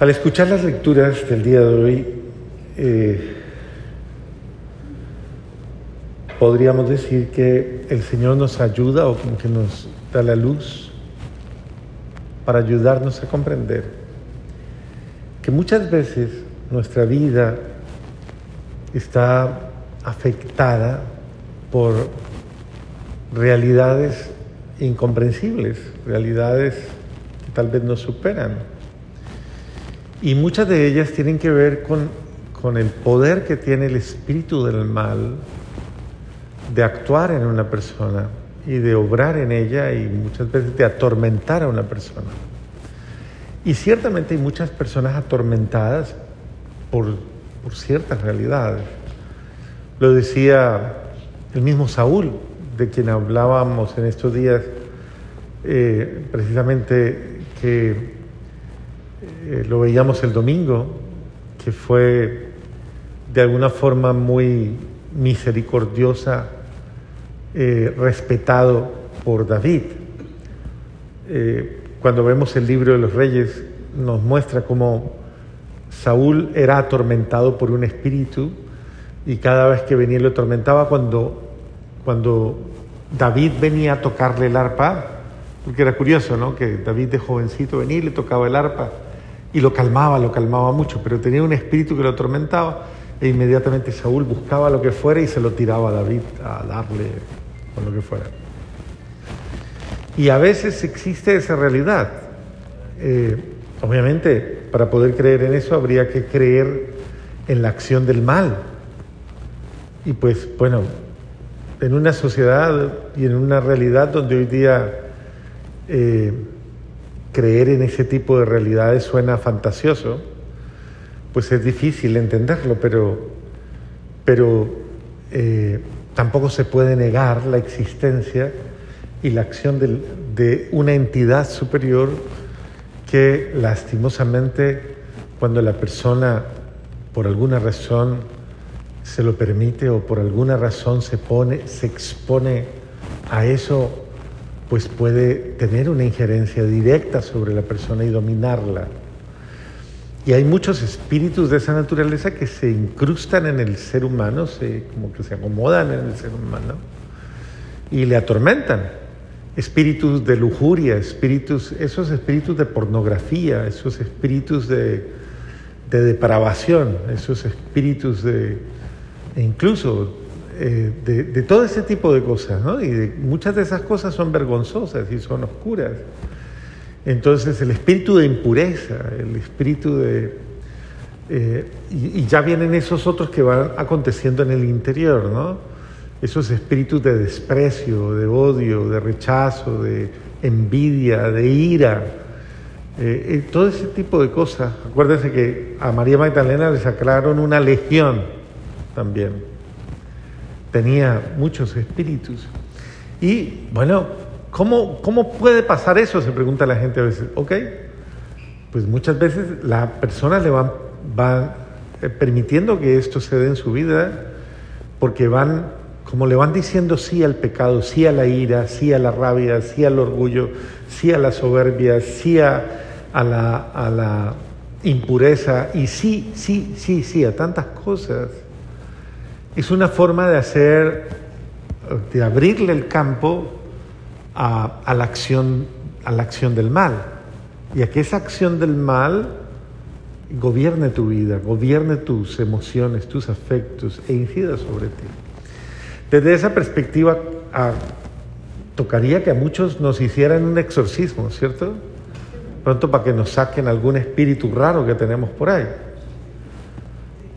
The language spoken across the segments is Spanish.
Al escuchar las lecturas del día de hoy, eh, podríamos decir que el Señor nos ayuda o como que nos da la luz para ayudarnos a comprender que muchas veces nuestra vida está afectada por realidades incomprensibles, realidades que tal vez nos superan. Y muchas de ellas tienen que ver con, con el poder que tiene el espíritu del mal de actuar en una persona y de obrar en ella y muchas veces de atormentar a una persona. Y ciertamente hay muchas personas atormentadas por, por ciertas realidades. Lo decía el mismo Saúl, de quien hablábamos en estos días, eh, precisamente que eh, lo veíamos el domingo, que fue de alguna forma muy misericordiosa, eh, respetado por David. Eh, cuando vemos el libro de los reyes, nos muestra cómo Saúl era atormentado por un espíritu y cada vez que venía lo atormentaba cuando, cuando David venía a tocarle el arpa, porque era curioso, ¿no? Que David de jovencito venía y le tocaba el arpa y lo calmaba, lo calmaba mucho, pero tenía un espíritu que lo atormentaba e inmediatamente Saúl buscaba lo que fuera y se lo tiraba a David a darle con lo que fuera. Y a veces existe esa realidad. Eh, obviamente, para poder creer en eso habría que creer en la acción del mal. Y pues, bueno, en una sociedad y en una realidad donde hoy día eh, creer en ese tipo de realidades suena fantasioso, pues es difícil entenderlo, pero, pero eh, tampoco se puede negar la existencia y la acción de, de una entidad superior que lastimosamente cuando la persona por alguna razón se lo permite o por alguna razón se pone, se expone a eso pues puede tener una injerencia directa sobre la persona y dominarla. Y hay muchos espíritus de esa naturaleza que se incrustan en el ser humano, se, como que se acomodan en el ser humano y le atormentan. Espíritus de lujuria, espíritus, esos espíritus de pornografía, esos espíritus de, de depravación, esos espíritus de, e incluso eh, de, todo ese tipo de cosas, ¿no? Y muchas de esas cosas son vergonzosas y son oscuras. Entonces el espíritu de impureza, el espíritu de... Eh, y, ya vienen esos otros que van aconteciendo en el interior, ¿no? Esos espíritus de desprecio, de odio, de rechazo, de envidia, de ira, eh, todo ese tipo de cosas. Acuérdense que a María Magdalena le sacaron una legión también tenía muchos espíritus. Y bueno, ¿cómo, ¿cómo puede pasar eso? Se pregunta la gente a veces. Ok, pues muchas veces la persona le va, va eh, permitiendo que esto se dé en su vida porque van, como le van diciendo sí al pecado, sí a la ira, sí a la rabia, sí al orgullo, sí a la soberbia, sí a, la, a la impureza y sí, sí, sí, sí a tantas cosas es una forma de hacer, de abrirle el campo a, la acción, a la acción del mal y a que esa acción del mal gobierne tu vida, gobierne tus emociones, tus afectos e incida sobre ti. Desde esa perspectiva, tocaría que a muchos nos hicieran un exorcismo, ¿cierto? Pronto para que nos saquen algún espíritu raro que tenemos por ahí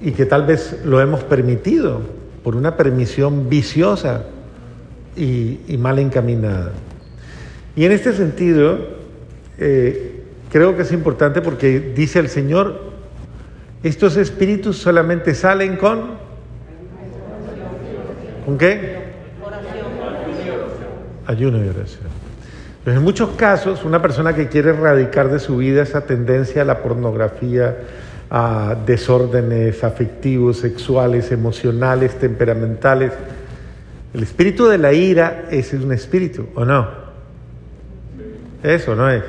y que tal vez lo hemos permitido por una permisión viciosa y, mal encaminada. Y en este sentido, eh, creo que es importante porque dice el Señor, estos espíritus solamente salen con... ¿Con qué? Ayuno y oración. Pues en muchos casos, una persona que quiere erradicar de su vida esa tendencia a la pornografía, a desórdenes afectivos, sexuales, emocionales, temperamentales. El espíritu de la ira es un espíritu, ¿o no? ¿Eso no es?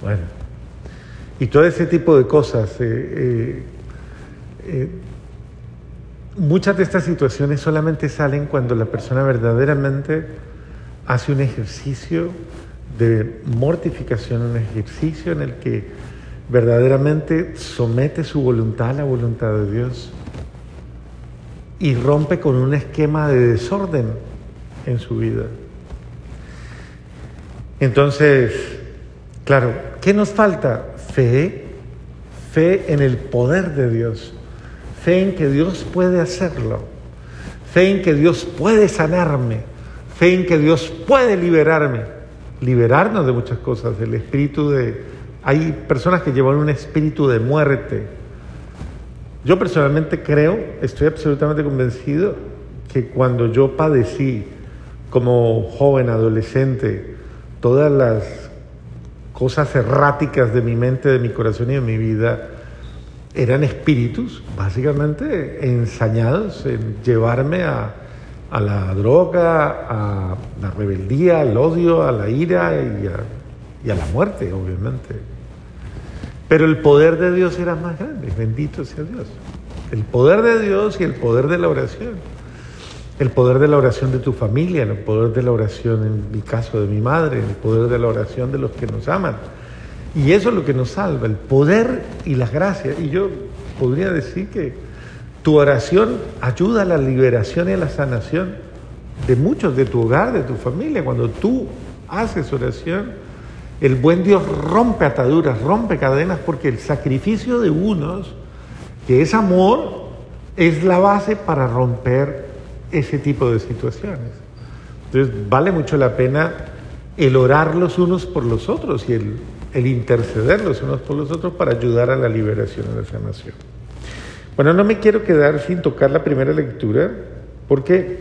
Bueno. y todo ese tipo de cosas. Eh, eh, muchas de estas situaciones solamente salen cuando la persona verdaderamente hace un ejercicio de mortificación, un ejercicio en el que verdaderamente somete su voluntad a la voluntad de Dios y rompe con un esquema de desorden en su vida. Entonces, claro, ¿qué nos falta? Fe, fe en el poder de Dios, fe en que Dios puede hacerlo, fe en que Dios puede sanarme, fe en que Dios puede liberarme, liberarnos de muchas cosas, del espíritu de... Hay personas que llevan un espíritu de muerte. Yo personalmente creo, estoy absolutamente convencido, que cuando yo padecí como joven, adolescente, todas las cosas erráticas de mi mente, de mi corazón y de mi vida, eran espíritus, básicamente, ensañados en llevarme a, la droga, a la rebeldía, al odio, a la ira y a, la muerte, obviamente. Pero el poder de Dios era más grande, bendito sea Dios. El poder de Dios y el poder de la oración el poder de la oración de tu familia, el poder de la oración, en mi caso, de mi madre, el poder de la oración de los que nos aman. Y eso es lo que nos salva, el poder y las gracias. Y yo podría decir que tu oración ayuda a la liberación y a la sanación de muchos, de tu hogar, de tu familia. Cuando tú haces oración, el buen Dios rompe ataduras, rompe cadenas, porque el sacrificio de unos, que es amor, es la base para romper ese tipo de situaciones. Entonces vale mucho la pena el orar los unos por los otros y el, interceder los unos por los otros para ayudar a la liberación y la sanación. Bueno, no me quiero quedar sin tocar la primera lectura porque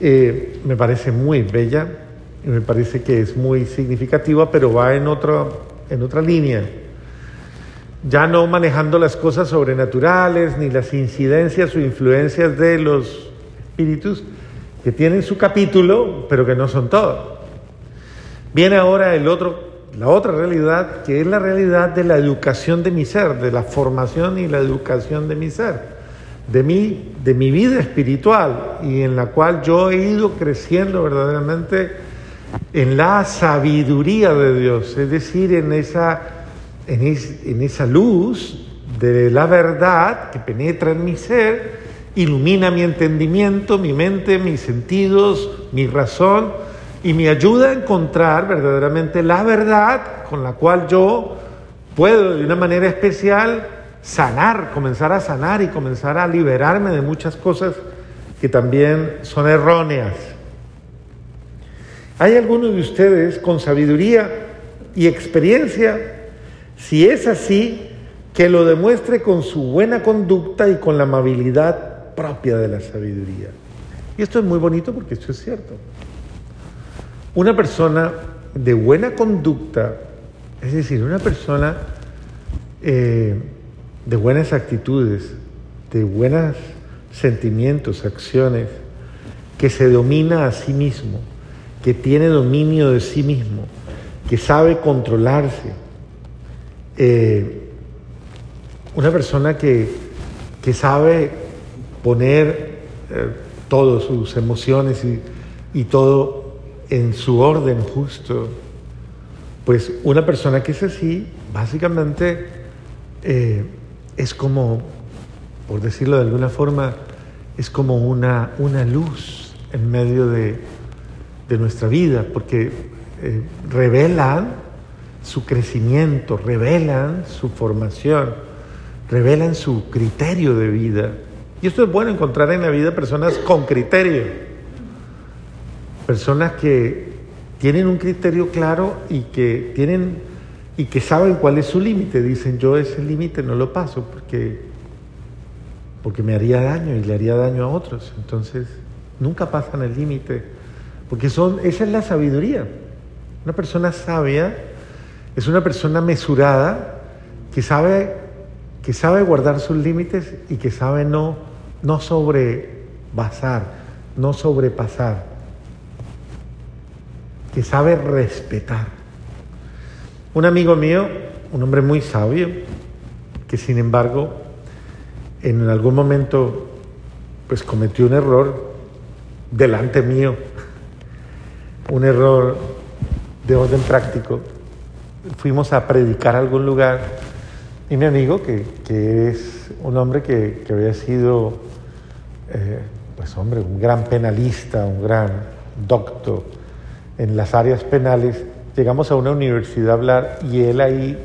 eh, me parece muy bella me parece que es muy significativa, pero va en otra, en otra línea. Ya no manejando las cosas sobrenaturales ni las incidencias o influencias de los espíritus que tienen su capítulo, pero que no son todos. Viene ahora el otro, la otra realidad, que es la realidad de la educación de mi ser, de la formación y la educación de mi ser, de mi, de mi vida espiritual, y en la cual yo he ido creciendo verdaderamente en la sabiduría de Dios, es decir, en esa, en, en esa luz de la verdad que penetra en mi ser ilumina mi entendimiento, mi mente, mis sentidos, mi razón y me ayuda a encontrar verdaderamente la verdad con la cual yo puedo de una manera especial sanar, comenzar a sanar y comenzar a liberarme de muchas cosas que también son erróneas. ¿Hay alguno de ustedes con sabiduría y experiencia? Si es así, que lo demuestre con su buena conducta y con la amabilidad propia de la sabiduría. Y esto es muy bonito porque esto es cierto. Una persona de buena conducta, es decir, una persona eh, de buenas actitudes, de buenos sentimientos, acciones, que se domina a sí mismo, que tiene dominio de sí mismo, que sabe controlarse. Eh, una persona que, que sabe poner eh, todas sus emociones y, todo en su orden justo, pues una persona que es así, básicamente eh, es como, por decirlo de alguna forma, es como una, una luz en medio de, nuestra vida, porque eh, revelan su crecimiento, revelan su formación, revelan su criterio de vida. Y esto es bueno encontrar en la vida personas con criterio, personas que tienen un criterio claro y que tienen y que saben cuál es su límite. Dicen, yo ese límite no lo paso porque, porque me haría daño y le haría daño a otros. Entonces, nunca pasan el límite, porque son, esa es la sabiduría. Una persona sabia es una persona mesurada que sabe que sabe guardar sus límites y que sabe no, no sobrepasar, no sobrepasar, que sabe respetar. Un amigo mío un hombre muy sabio, que sin embargo en algún momento pues cometió un error delante mío, un error de orden práctico. Fuimos a predicar a algún lugar y mi amigo, que, es un hombre que, había sido, eh, pues hombre, un gran penalista, un gran doctor en las áreas penales, llegamos a una universidad a hablar y él ahí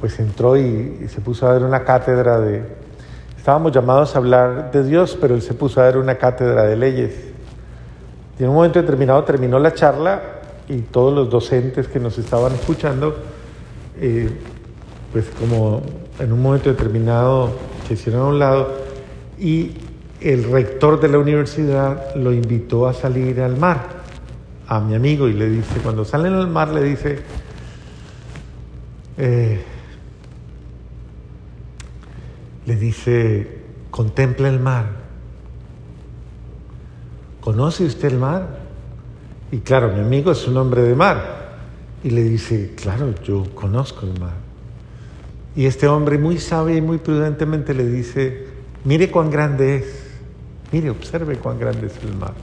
pues entró y, se puso a dar una cátedra de... Estábamos llamados a hablar de Dios, pero él se puso a dar una cátedra de leyes. Y en un momento determinado terminó la charla y todos los docentes que nos estaban escuchando, eh, pues como en un momento determinado se hicieron a un lado y el rector de la universidad lo invitó a salir al mar a mi amigo y le dice, cuando salen al mar le dice, eh, le dice, contempla el mar. ¿Conoce usted el mar? Y claro, mi amigo es un hombre de mar. Y le dice, claro, yo conozco el mar. Y este hombre muy sabio y muy prudentemente le dice, mire cuán grande es, mire, observe cuán grande es el mar.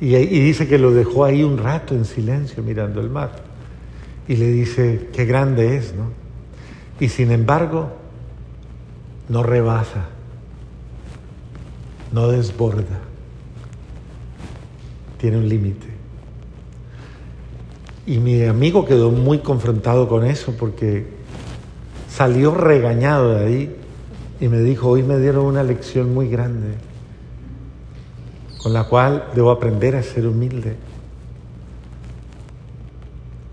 Y, dice que lo dejó ahí un rato en silencio mirando el mar. Y le dice, qué grande es, ¿no? Y sin embargo, no rebasa, no desborda, tiene un límite. Y mi amigo quedó muy confrontado con eso porque salió regañado de ahí y me dijo, hoy me dieron una lección muy grande con la cual debo aprender a ser humilde.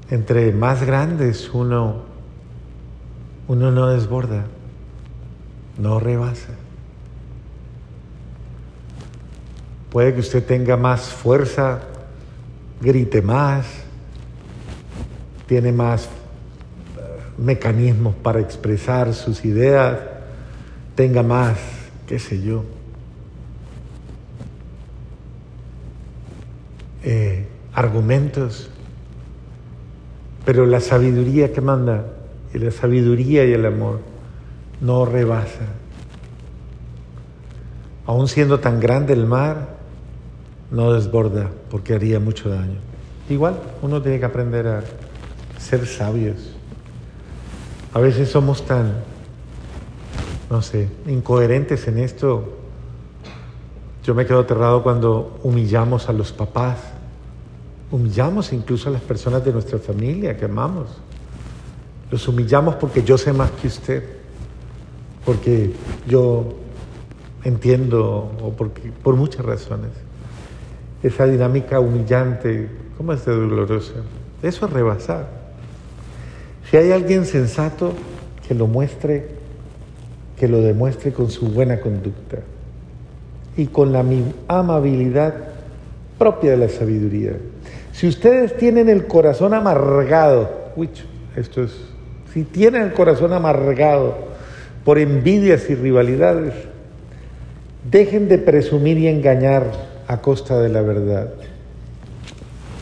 Entre más grandes uno, uno no desborda no rebasa. Puede que usted tenga más fuerza, grite más, tiene más eh, mecanismos para expresar sus ideas, tenga más, qué sé yo, eh, argumentos, pero la sabiduría que manda, y la sabiduría y el amor, no rebasa. Aún siendo tan grande el mar, no desborda porque haría mucho daño. Igual, uno tiene que aprender a ser sabios. A veces somos tan, no sé, incoherentes en esto. Yo me quedo aterrado cuando humillamos a los papás, humillamos incluso a las personas de nuestra familia que amamos. Los humillamos porque yo sé más que usted porque yo entiendo, o porque, por muchas razones, esa dinámica humillante, ¿cómo es de dolorosa? Eso es rebasar. Si hay alguien sensato, que lo muestre, que lo demuestre con su buena conducta y con la amabilidad propia de la sabiduría. Si ustedes tienen el corazón amargado, uy, esto es, si tienen el corazón amargado, por envidias y rivalidades. Dejen de presumir y engañar a costa de la verdad.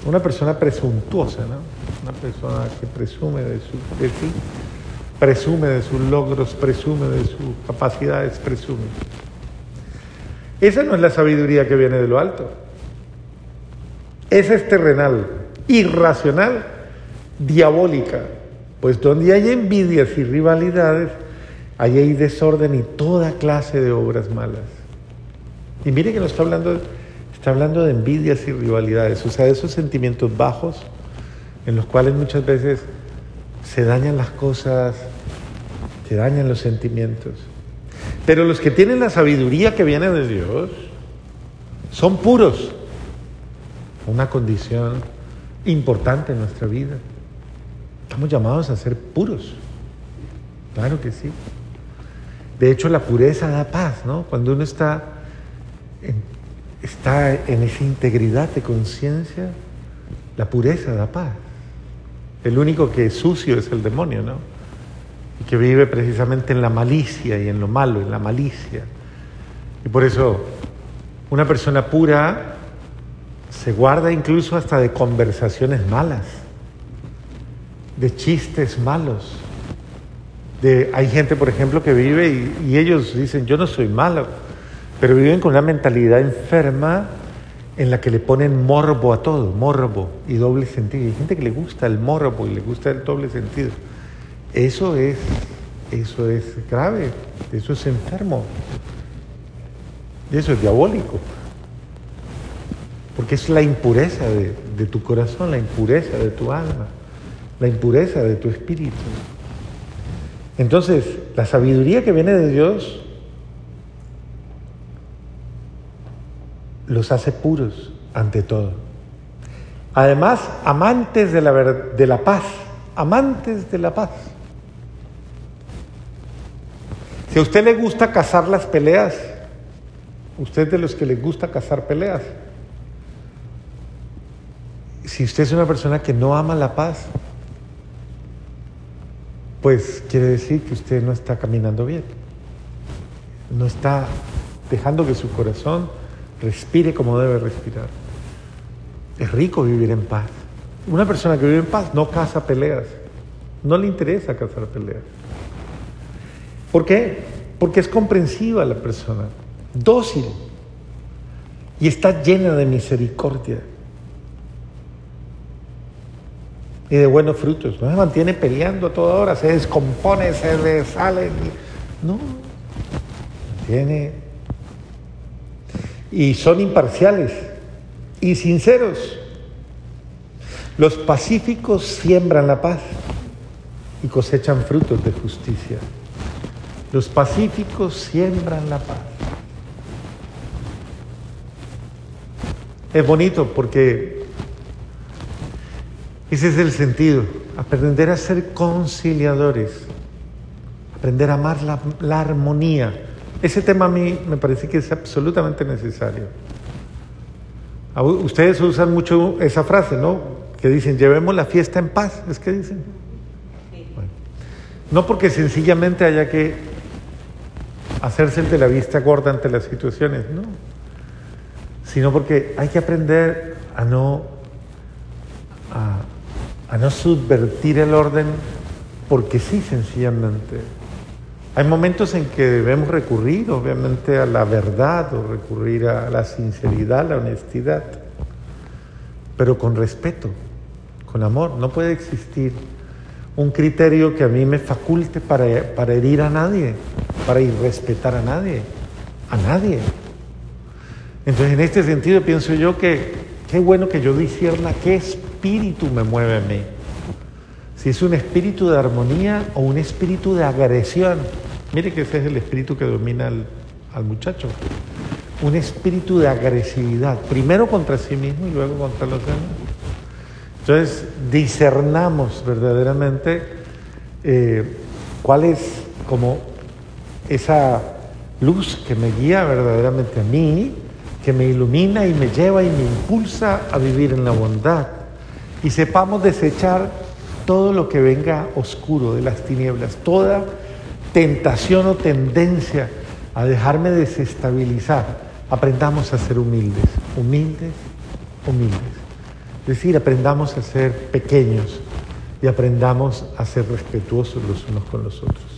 Una persona presuntuosa, ¿no? Una persona que presume de, su, de sí, presume de sus logros, presume de sus capacidades, presume. Esa no es la sabiduría que viene de lo alto. Esa es terrenal, irracional, diabólica. Pues donde hay envidias y rivalidades, Ahí hay desorden y toda clase de obras malas. Y mire que no está hablando, está hablando de envidias y rivalidades, o sea, de esos sentimientos bajos en los cuales muchas veces se dañan las cosas, se dañan los sentimientos. Pero los que tienen la sabiduría que viene de Dios son puros. Una condición importante en nuestra vida. Estamos llamados a ser puros. Claro que sí. De hecho, la pureza da paz, ¿no? Cuando uno está en, está en esa integridad de conciencia, la pureza da paz. El único que es sucio es el demonio, ¿no? Y que vive precisamente en la malicia y en lo malo, en la malicia. Y por eso una persona pura se guarda incluso hasta de conversaciones malas. de chistes malos. De, hay gente, por ejemplo, que vive y, y ellos dicen, yo no soy malo, pero viven con una mentalidad enferma en la que le ponen morbo a todo, morbo y doble sentido. Hay gente que le gusta el morbo y le gusta el doble sentido. Eso es, eso es grave, eso es enfermo, eso es diabólico, porque es la impureza de, de tu corazón, la impureza de tu alma, la impureza de tu espíritu. Entonces, la sabiduría que viene de Dios los hace puros ante todo. Además, amantes de la, de la paz, amantes de la paz. Si a usted le gusta cazar las peleas, usted es de los que le gusta cazar peleas. Si usted es una persona que no ama la paz, pues quiere decir que usted no está caminando bien. No está dejando que su corazón respire como debe respirar. Es rico vivir en paz. Una persona que vive en paz no caza peleas. No le interesa cazar peleas. ¿Por qué? Porque es comprensiva la persona, dócil y está llena de misericordia y de buenos frutos. No se mantiene peleando a toda hora, se descompone, se desale. No, tiene y son imparciales y sinceros. Los pacíficos siembran la paz y cosechan frutos de justicia. Los pacíficos siembran la paz. Es bonito porque ese es el sentido, aprender a ser conciliadores, aprender a amar la, la armonía, ese tema a mí me parece que es absolutamente necesario. Ustedes usan mucho esa frase, ¿no? Que dicen, llevemos la fiesta en paz, ¿es que dicen? no porque sencillamente haya que hacerse el de la vista gorda ante las situaciones, no. Sino porque hay que aprender a no, a, a no subvertir el orden porque sí, sencillamente. Hay momentos en que debemos recurrir, obviamente, a la verdad o recurrir a la sinceridad, la honestidad, pero con respeto, con amor. No puede existir un criterio que a mí me faculte para, para herir a nadie, para irrespetar a nadie, a nadie. Entonces, en este sentido, pienso yo que qué bueno que yo discierna qué espíritu me mueve a mí. Si es un espíritu de armonía o un espíritu de agresión. Mire que ese es el espíritu que domina al, muchacho. Un espíritu de agresividad, primero contra sí mismo y luego contra los demás. Entonces, discernamos verdaderamente eh, cuál es como esa luz que me guía verdaderamente a mí, que me ilumina y me lleva y me impulsa a vivir en la bondad. Y sepamos desechar todo lo que venga oscuro de las tinieblas, toda tentación o tendencia a dejarme desestabilizar, aprendamos a ser humildes, humildes, humildes. Es decir, aprendamos a ser pequeños y aprendamos a ser respetuosos los unos con los otros.